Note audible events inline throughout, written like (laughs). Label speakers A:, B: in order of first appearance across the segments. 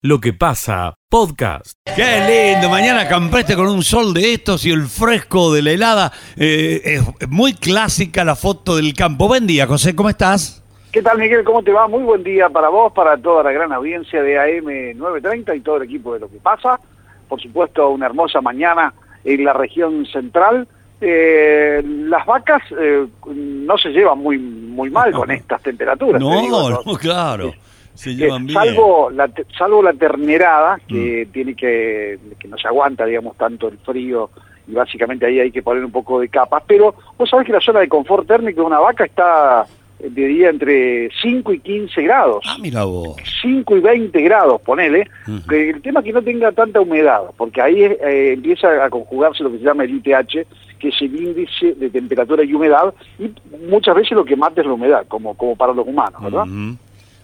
A: Lo que pasa, podcast.
B: Qué lindo, mañana campreste con un sol de estos y el fresco de la helada. Eh, es muy clásica la foto del campo. Buen día, José, ¿cómo estás?
C: ¿Qué tal, Miguel? ¿Cómo te va? Muy buen día para vos, para toda la gran audiencia de AM 930 y todo el equipo de Lo que pasa. Por supuesto, una hermosa mañana en la región central. Eh, las vacas eh, no se llevan muy muy mal (laughs) con estas temperaturas.
B: No,
C: digo,
B: no, claro. Se
C: Eh,
B: llevan bien.
C: salvo la salvo la ternerada que
B: Mm.
C: tiene que que no se aguanta digamos tanto el frío y básicamente ahí hay que poner un poco de capas pero vos sabés que la zona de confort térmico de una vaca está de día entre 5 y 15 grados
B: Ah, mira vos.
C: 5 y 20 grados, ponele, el tema es que no tenga tanta humedad, porque ahí eh, empieza a conjugarse lo que se llama el ITH, que es el índice de temperatura y humedad, y muchas veces lo que mata es la humedad, como, como para los humanos, ¿verdad?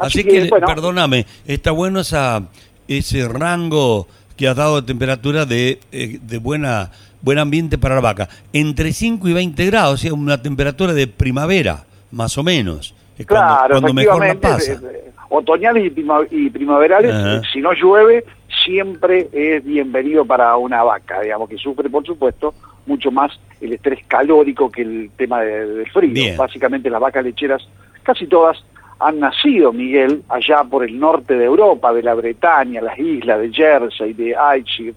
C: Así
B: Así,
C: que, bueno.
B: perdóname, está bueno esa, ese rango que has dado de temperatura de, eh, de buena buen ambiente para la vaca. Entre 5 y 20 grados, o sea, una temperatura de primavera, más o menos. Es
C: Claro,
B: cuando, mejor la pasa.
C: eh, eh, otoñales y, prima- y primaverales,
B: Ajá.
C: si no llueve, siempre es bienvenido para una vaca, digamos, que sufre, por supuesto, mucho más el estrés calórico que el tema de- del frío.
B: Bien.
C: Básicamente las vacas lecheras, casi todas, han nacido, Miguel, allá por el norte de Europa, de la Bretaña, las islas de Jersey, de Ayrshire,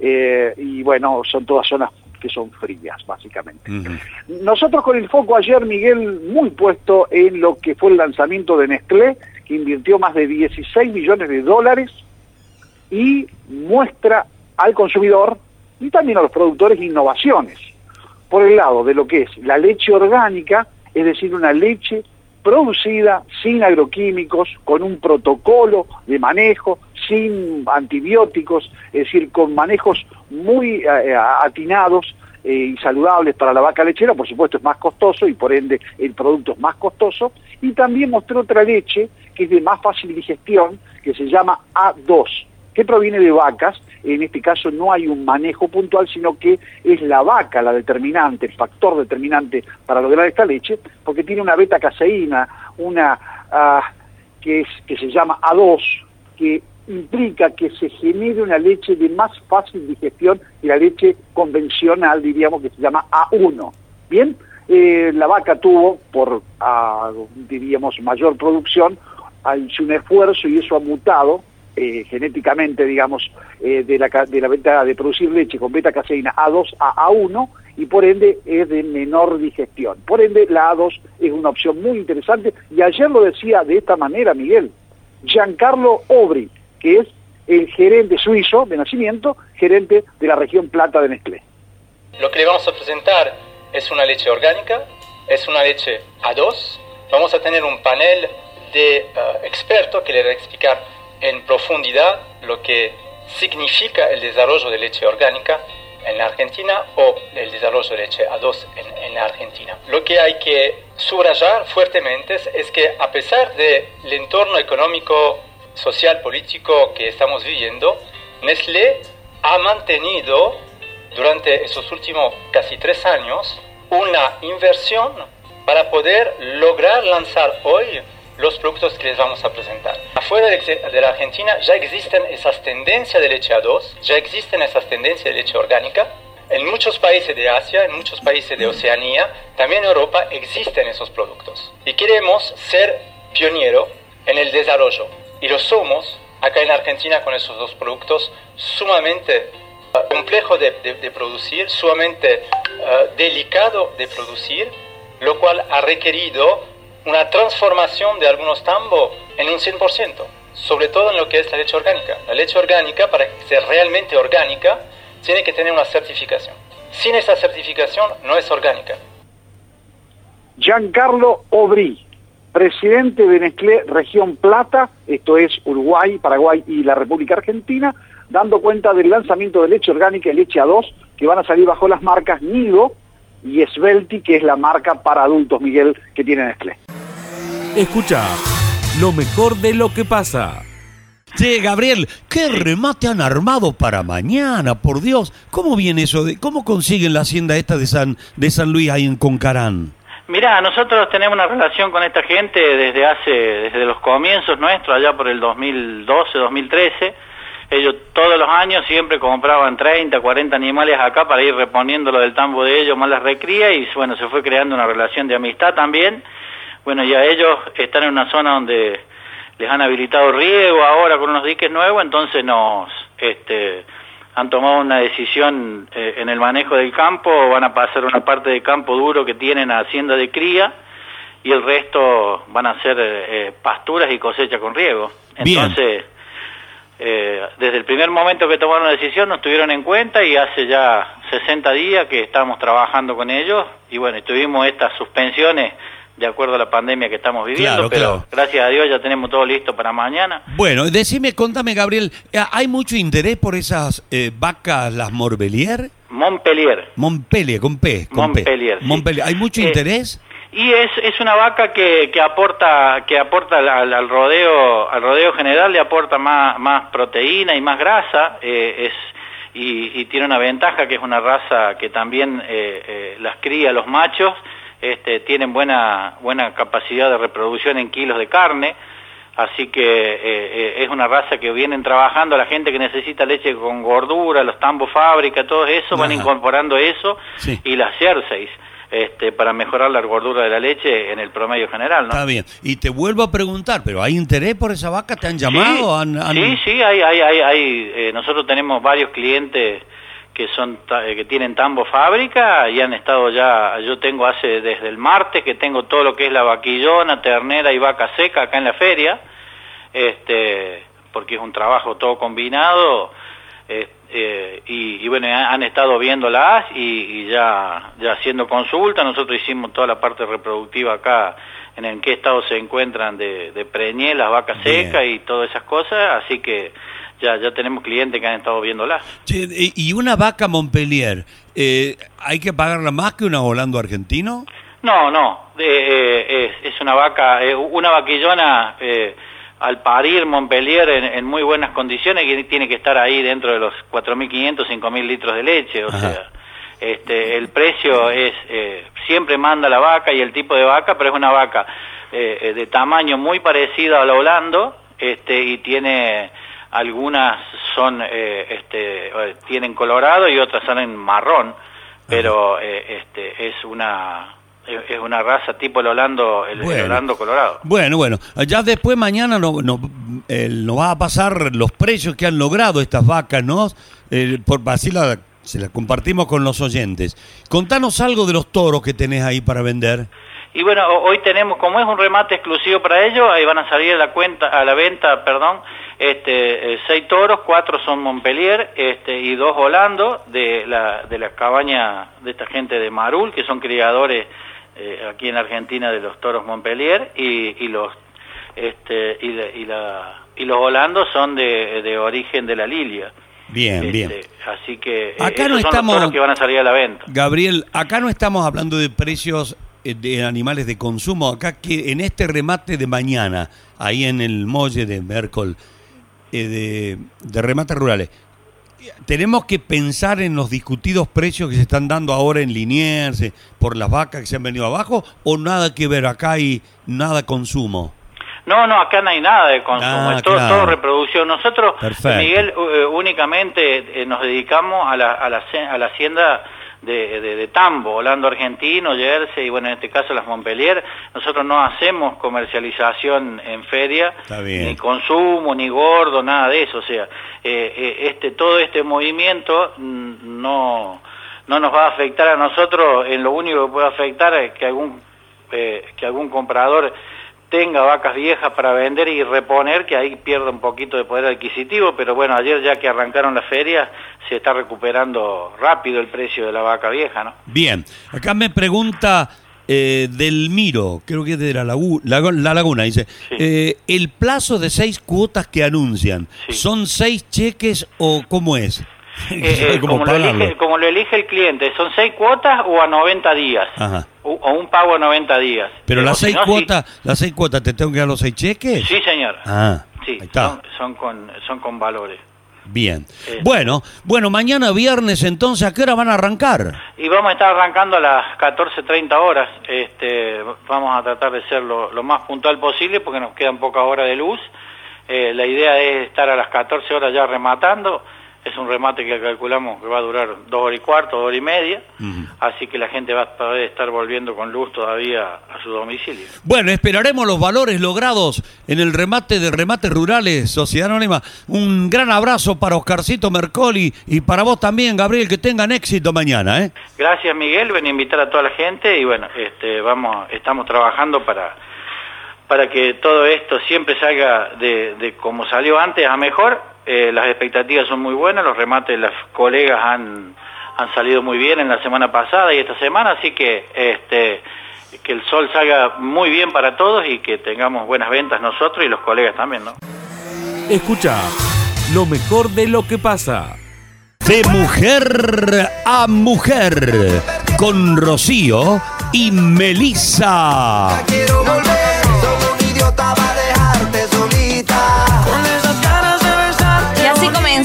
C: eh, y bueno, son todas zonas que son frías, básicamente. Nosotros con el foco ayer, Miguel, muy puesto en lo que fue el lanzamiento de Nestlé, que invirtió más de 16 millones de dólares y muestra al consumidor y también a los productores innovaciones. Por el lado de lo que es la leche orgánica, es decir, una leche producida sin agroquímicos, con un protocolo de manejo, sin antibióticos, es decir, con manejos muy eh, atinados eh, y saludables para la vaca lechera, por supuesto es más costoso y por ende el producto es más costoso, y también mostró otra leche que es de más fácil digestión, que se llama A2, que proviene de vacas, en este caso no hay un manejo puntual, sino que es la vaca la determinante, el factor determinante para lograr esta leche, porque tiene una beta caseína, una ah, que, es, que se llama A2, que implica que se genere una leche de más fácil digestión que la leche convencional, diríamos que se llama A1. Bien, Eh, la vaca tuvo, por, ah, diríamos, mayor producción, hecho un esfuerzo y eso ha mutado eh, genéticamente, digamos, eh, de, la, de la venta de producir leche con beta caseína A2 a A1 y por ende es de menor digestión. Por ende la A2 es una opción muy interesante y ayer lo decía de esta manera Miguel, Giancarlo Obri, que es el gerente suizo de nacimiento, gerente de la región Plata de Nestlé.
D: Lo que le vamos a presentar es una leche orgánica, es una leche A2. Vamos a tener un panel de eh, expertos que le va a explicar en profundidad lo que significa el desarrollo de leche orgánica en la Argentina o el desarrollo de leche A2 en, la Argentina. Lo que hay que subrayar fuertemente es, que a pesar del entorno económico, social, político que estamos viviendo, Nestlé ha mantenido durante esos últimos casi tres años una inversión para poder lograr lanzar hoy los productos que les vamos a presentar. Afuera de, la Argentina ya existen esas tendencias de leche A2, ya existen esas tendencias de leche orgánica. En muchos países de Asia, en muchos países de Oceanía, también en Europa existen esos productos. Y queremos ser pionero en el desarrollo. Y lo somos acá en Argentina con esos dos productos sumamente complejo de, producir, sumamente uh, delicado de producir, lo cual ha requerido una transformación de algunos tambos en un 100%, sobre todo en lo que es la leche orgánica. La leche orgánica, para ser realmente orgánica, tiene que tener una certificación. Sin esa certificación no es orgánica.
C: Giancarlo Obri, presidente de Nestlé Región Plata, esto es Uruguay, Paraguay y la República Argentina, dando cuenta del lanzamiento de leche orgánica y leche A2 que van a salir bajo las marcas Nido y Svelti, que es la marca para adultos, Miguel, que tiene Nestlé.
A: Escucha lo mejor de lo que pasa.
B: Che, Gabriel, qué remate han armado para mañana, por Dios. ¿Cómo viene eso? De, ¿Cómo consiguen la hacienda esta de San, de San Luis ahí en Concarán?
E: Mirá, nosotros tenemos una relación con esta gente desde hace, desde los comienzos nuestros, allá por el 2012, 2013. Ellos todos los años siempre compraban 30, 40 animales acá para ir reponiendo lo del tambo de ellos, más las recría y bueno, se fue creando una relación de amistad también. Bueno, ya ellos están en una zona donde les han habilitado riego ahora con unos diques nuevos, entonces nos, este, han tomado una decisión eh, en el manejo del campo, van a pasar una parte del campo duro que tienen a hacienda de cría y el resto van a ser eh, eh, pasturas y cosecha con riego. Entonces, desde el primer momento que tomaron la decisión nos tuvieron en cuenta y hace ya 60 días que estamos trabajando con ellos y bueno, tuvimos estas suspensiones de acuerdo a la pandemia que estamos viviendo, pero gracias a Dios ya tenemos todo listo para mañana.
B: Bueno, decime, contame Gabriel, eh, ¿hay mucho interés por esas eh, vacas, las Morbelier?
E: Montpellier.
B: Montpellier, con P. Con
E: Montpellier.
B: Montpellier. ¿Hay mucho eh, interés?
E: Y es, es una vaca que, que aporta que aporta al, rodeo al rodeo general le aporta más, más proteína y más grasa es y, y, tiene una ventaja que es una raza que también las cría los machos este, tienen buena, buena capacidad de reproducción en kilos de carne, así que eh, eh, es una raza que vienen trabajando, la gente que necesita leche con gordura, los tambos fábrica, todo eso, van incorporando eso y las jerseys. Este, para mejorar la gordura de la leche en el promedio general, ¿no?
B: Está bien. Y te vuelvo a preguntar, ¿pero hay interés por esa vaca? ¿Te han llamado?
E: Sí, sí, hay, hay, hay, hay eh, nosotros tenemos varios clientes que son eh, que tienen tambo fábrica y han estado ya yo tengo hace desde el martes que tengo todo lo que es la vaquillona ternera y vaca seca acá en la feria este porque es un trabajo todo combinado eh, eh, y, bueno han estado viéndolas y, y, ya ya haciendo consulta nosotros hicimos toda la parte reproductiva acá en, en qué estado se encuentran de, de preñé las vacas secas y todas esas cosas así que ya, ya tenemos clientes que han estado viéndola.
B: ¿Y una vaca Montpellier, eh, hay que pagarla más que una volando argentino?
E: No, no, eh, es, una vaca, eh, una vaquillona al parir Montpellier en, muy buenas condiciones y tiene que estar ahí dentro de los 4.500, 5.000 litros de leche, o sea, este, el precio es, siempre manda la vaca y el tipo de vaca, pero es una vaca de tamaño muy parecido a la Holando este, y tiene algunas son eh, este, eh, tienen colorado y otras son en marrón pero eh, este es una es una raza tipo el holando el, holando colorado.
B: Bueno bueno ya después mañana no, no, nos va a pasar los precios que han logrado estas vacas no por así la se las compartimos con los oyentes. Contanos algo de los toros que tenés ahí para vender.
E: Y bueno hoy tenemos como es un remate exclusivo para ellos ahí van a salir a la cuenta a la venta perdón este, eh, seis toros, cuatro son Montpellier este, y dos Holando de la, de la cabaña de esta gente de Marul, que son criadores eh, aquí en Argentina de los toros Montpellier y, y los este, y, la, y los holandos son de, de origen de la Lilia.
B: Bien, bien.
E: Este, así que
B: eh, acá no estamos,
E: los que van a salir a la venta.
B: Gabriel, acá no estamos hablando de precios de animales de consumo, acá que en este remate de mañana, ahí en el muelle de Mercol, eh, de, remates rurales. Tenemos que pensar en los discutidos precios que se están dando ahora en Liniers eh, por las vacas que se han venido abajo o nada que ver acá hay nada consumo.
E: No, no, acá no hay nada de consumo, ah, es todo, reproducción. Nosotros, Miguel, eh, únicamente nos dedicamos a la, a la, a la hacienda de, de, tambo, Holando argentino, Jersey y bueno, en este caso las Montpellier. Nosotros no hacemos comercialización en feria, ni consumo, ni gordo, nada de eso. O sea, eh, eh, este todo este movimiento mm, no, no nos va a afectar a nosotros. En lo único que puede afectar es que algún, eh, que algún comprador tenga vacas viejas para vender y reponer, que ahí pierde un poquito de poder adquisitivo, pero bueno, ayer ya que arrancaron las ferias, se está recuperando rápido el precio de la vaca vieja, ¿no?
B: Bien, acá me pregunta eh, del Miro, creo que es de la, la, Laguna, dice, eh, el plazo de seis cuotas que anuncian, ¿son seis cheques o cómo es? (laughs)
E: Eh, como, lo elige, el cliente, ¿son seis cuotas o a 90 días? O, un pago a 90 días.
B: Pero las seis cuotas, las seis cuotas, ¿te tengo que dar los seis cheques?
E: Sí, señor.
B: Ah,
E: sí, Son, con, son con valores.
B: Bien.
E: Eh.
B: Bueno, bueno, mañana viernes entonces, ¿a qué hora van a arrancar?
E: Y vamos a estar arrancando a las 14.30 horas. Este, vamos a tratar de ser lo, lo más puntual posible porque nos quedan pocas horas de luz. Eh, la idea es estar a las 14 horas ya rematando. Es un remate que calculamos que va a durar dos horas y cuarto, dos horas y media. Así que la gente va a poder estar volviendo con luz todavía a su domicilio.
B: Bueno, esperaremos los valores logrados en el remate de Remates Rurales, Sociedad Anónima. Un gran abrazo para Oscarcito Mercoli y para vos también, Gabriel, que tengan éxito mañana, ¿eh?
E: Gracias Miguel, ven a invitar a toda la gente y bueno, este, vamos, estamos trabajando para, para que todo esto siempre salga de, de como salió antes a mejor. Eh, las expectativas son muy buenas, los remates, las colegas han, han salido muy bien en la semana pasada y esta semana, así que este, que el sol salga muy bien para todos y que tengamos buenas ventas nosotros y los colegas también, ¿no?
A: Escucha lo mejor de lo que pasa.
B: De mujer a mujer, con Rocío y Melissa.
F: Quiero volver,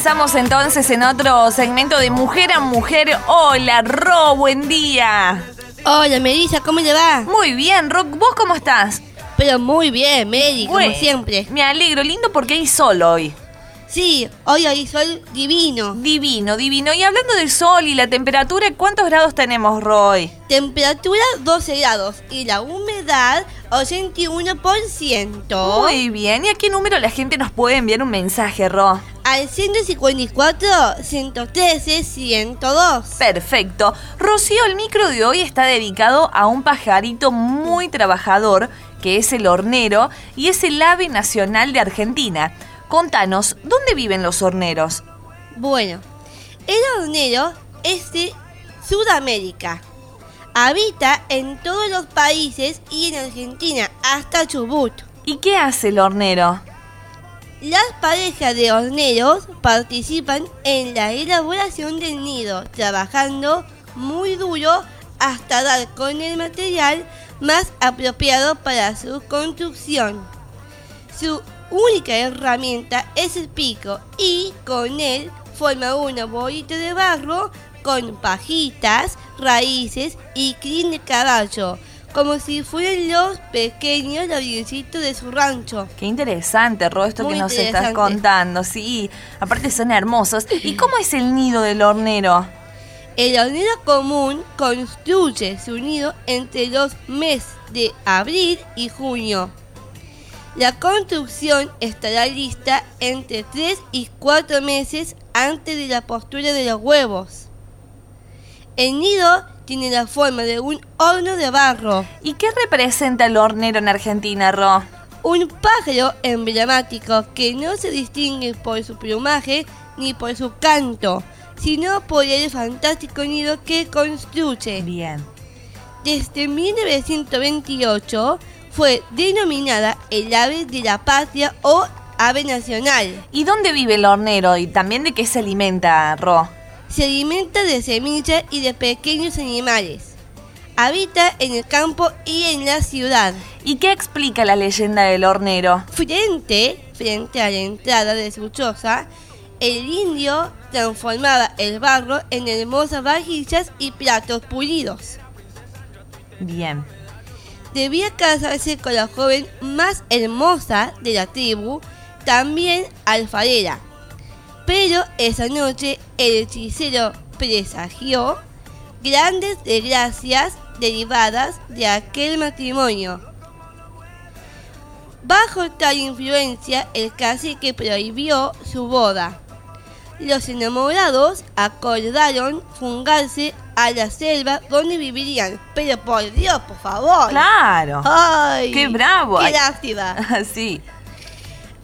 G: así comenzamos entonces en otro segmento de Mujer a Mujer. Hola, Ro, buen día.
H: Hola, Melissa, ¿cómo le va?
G: Muy bien, Ro, ¿vos cómo estás?
H: Pero muy bien, Meli, como siempre.
G: Me alegro, lindo porque hay sol hoy.
H: Sí, hoy hay sol divino.
G: Divino, divino. Y hablando del sol y la temperatura, ¿cuántos grados tenemos, Ro, hoy?
H: Temperatura 12 grados y la humedad 81%.
G: Muy bien. ¿Y a qué número la gente nos puede enviar un mensaje, Ro?
H: Al 154, 113, 102.
G: Perfecto. Rocío, el micro de hoy está dedicado a un pajarito muy trabajador, que es el hornero, y es el ave nacional de Argentina. Contanos, ¿dónde viven los horneros?
H: Bueno, el hornero es de Sudamérica. Habita en todos los países y en Argentina, hasta Chubut.
G: ¿Y qué hace el hornero?
H: Las parejas de horneros participan en la elaboración del nido, trabajando muy duro hasta dar con el material más apropiado para su construcción. Su única herramienta es el pico y con él forma una bolita de barro con pajitas, raíces y crin de caballo, como si fueran los pequeños labricitos de su rancho.
G: Qué interesante, Ro, esto
H: Muy
G: que nos estás contando. Sí, aparte son hermosos. ¿Y cómo es el nido del hornero?
H: El hornero común construye su nido entre los meses de abril y junio. La construcción estará lista entre 3 y 4 meses antes de la postura de los huevos. El nido tiene la forma de un horno de barro,
G: ¿Y qué representa el hornero en Argentina, Ro?
H: un pájaro emblemático que no se distingue por su plumaje ni por su canto, sino por el fantástico nido que construye.
G: Bien.
H: Desde 1928 fue denominada el ave de la patria o ave nacional.
G: ¿Y dónde vive el hornero? ¿Y también de qué se alimenta, Ro?
H: Se alimenta de semillas y de pequeños animales. Habita en el campo y en la ciudad.
G: ¿Y qué explica la leyenda del hornero?
H: Frente, frente a la entrada de su choza, el indio transformaba el barro en hermosas vajillas y platos pulidos.
G: Bien.
H: debía casarse con la joven más hermosa de la tribu, también alfarera. Pero esa noche el hechicero presagió grandes desgracias derivadas de aquel matrimonio. Bajo tal influencia, el cacique prohibió su boda. Los enamorados acordaron fungarse a la selva donde vivirían. Pero por Dios, por favor.
G: Claro.
H: ¡Ay!
G: ¡Qué bravo!
H: ¡Qué lástima! (laughs)
G: sí.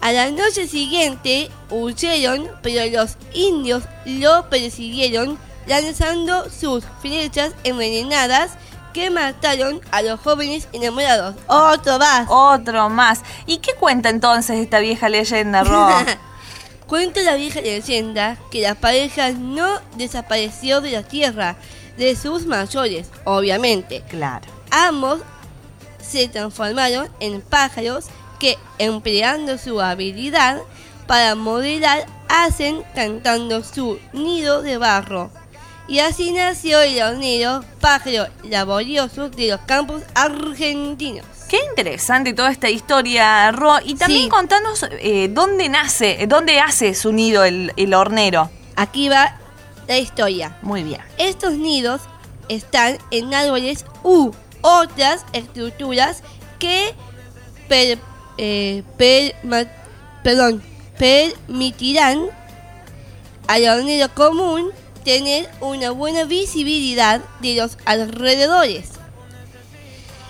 H: A la noche siguiente huyeron, pero los indios lo persiguieron lanzando sus flechas envenenadas que mataron a los jóvenes enamorados. ¡Otro más!
G: Otro más. ¿Y qué cuenta entonces esta vieja leyenda, Ro? (laughs)
H: Cuenta la vieja leyenda que la pareja no desapareció de la tierra de sus mayores, obviamente.
G: claro.
H: Ambos se transformaron en pájaros que, empleando su habilidad para modelar hacen cantando su nido de barro. Y así nació el hornero, pájaro laborioso de los campos argentinos.
G: Qué interesante toda esta historia, Ro. Y también
H: Sí.
G: contanos eh, dónde nace, dónde hace su nido el, el hornero.
H: Aquí va la historia.
G: Muy bien.
H: Estos nidos están en árboles u otras estructuras que per- eh, perma- perdón, permitirán al hornero común tener una buena visibilidad de los alrededores.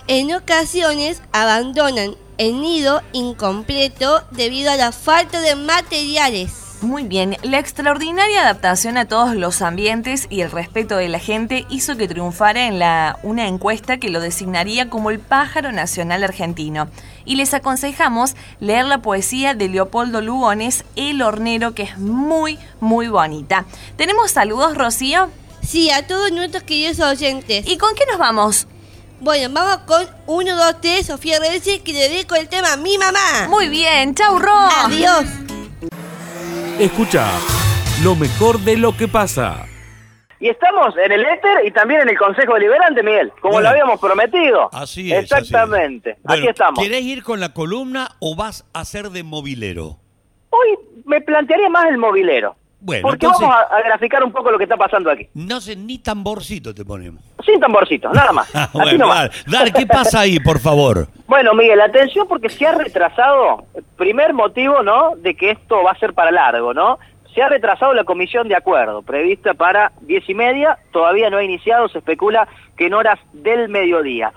H: En ocasiones abandonan el nido incompleto debido a la falta de materiales.
G: Muy bien, la extraordinaria adaptación a todos los ambientes y el respeto de la gente hizo que triunfara en la, una encuesta que lo designaría como el pájaro nacional argentino. Y les aconsejamos leer la poesía de Leopoldo Lugones, El hornero, que es muy, muy bonita. ¿Tenemos saludos, Rocío?
H: Sí, a todos nuestros queridos oyentes.
G: ¿Y con qué nos vamos?
H: Bueno, vamos con 1, 2, 3, Sofía Reyes, que le dedico el tema a mi mamá.
G: Muy bien, chau, Ro.
H: Adiós.
A: Escucha lo mejor de lo que pasa.
I: Y estamos en el éter y también en el Consejo Deliberante, Miguel, como
B: Bueno.
I: lo habíamos prometido.
B: Así es.
I: Exactamente.
B: así es. Bueno,
I: Aquí estamos.
B: ¿Querés ir con la columna o vas a ser de movilero?
I: Hoy me plantearía más el movilero.
B: Bueno,
I: porque
B: entonces-
I: vamos a, a graficar un poco lo que está pasando aquí.
B: No sé, ni tamborcito te ponemos.
I: Sin tamborcito, nada más. (laughs)
B: Ah,
I: Así
B: bueno,
I: nomás.
B: dale, dale, ¿qué pasa ahí, por favor? (laughs)
I: Bueno, Miguel, atención porque se ha retrasado, primer motivo, ¿no?, de que esto va a ser para largo, ¿no? Se ha retrasado la comisión de acuerdo, prevista para diez y media, todavía no ha iniciado, se especula que en horas del mediodía.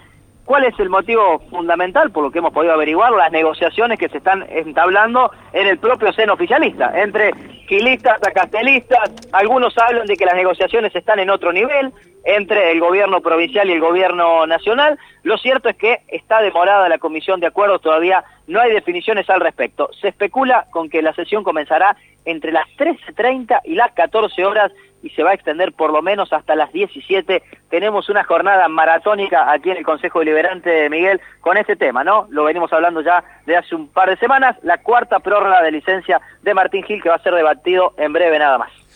I: ¿Cuál es el motivo fundamental, por lo que hemos podido averiguar? Las negociaciones que se están entablando en el propio seno oficialista, entre gilistas a castelistas, algunos hablan de que las negociaciones están en otro nivel, entre el gobierno provincial y el gobierno nacional. Lo cierto es que está demorada la comisión de acuerdos, todavía no hay definiciones al respecto. Se especula con que la sesión comenzará entre las 13.30 y las 14 horas y se va a extender por lo menos hasta las 17. Tenemos una jornada maratónica aquí en el Consejo Deliberante de Miguel con este tema, ¿no? Lo venimos hablando ya de hace un par de semanas, la cuarta prórroga de licencia de Martín Gil que va a ser debatido en breve nada más.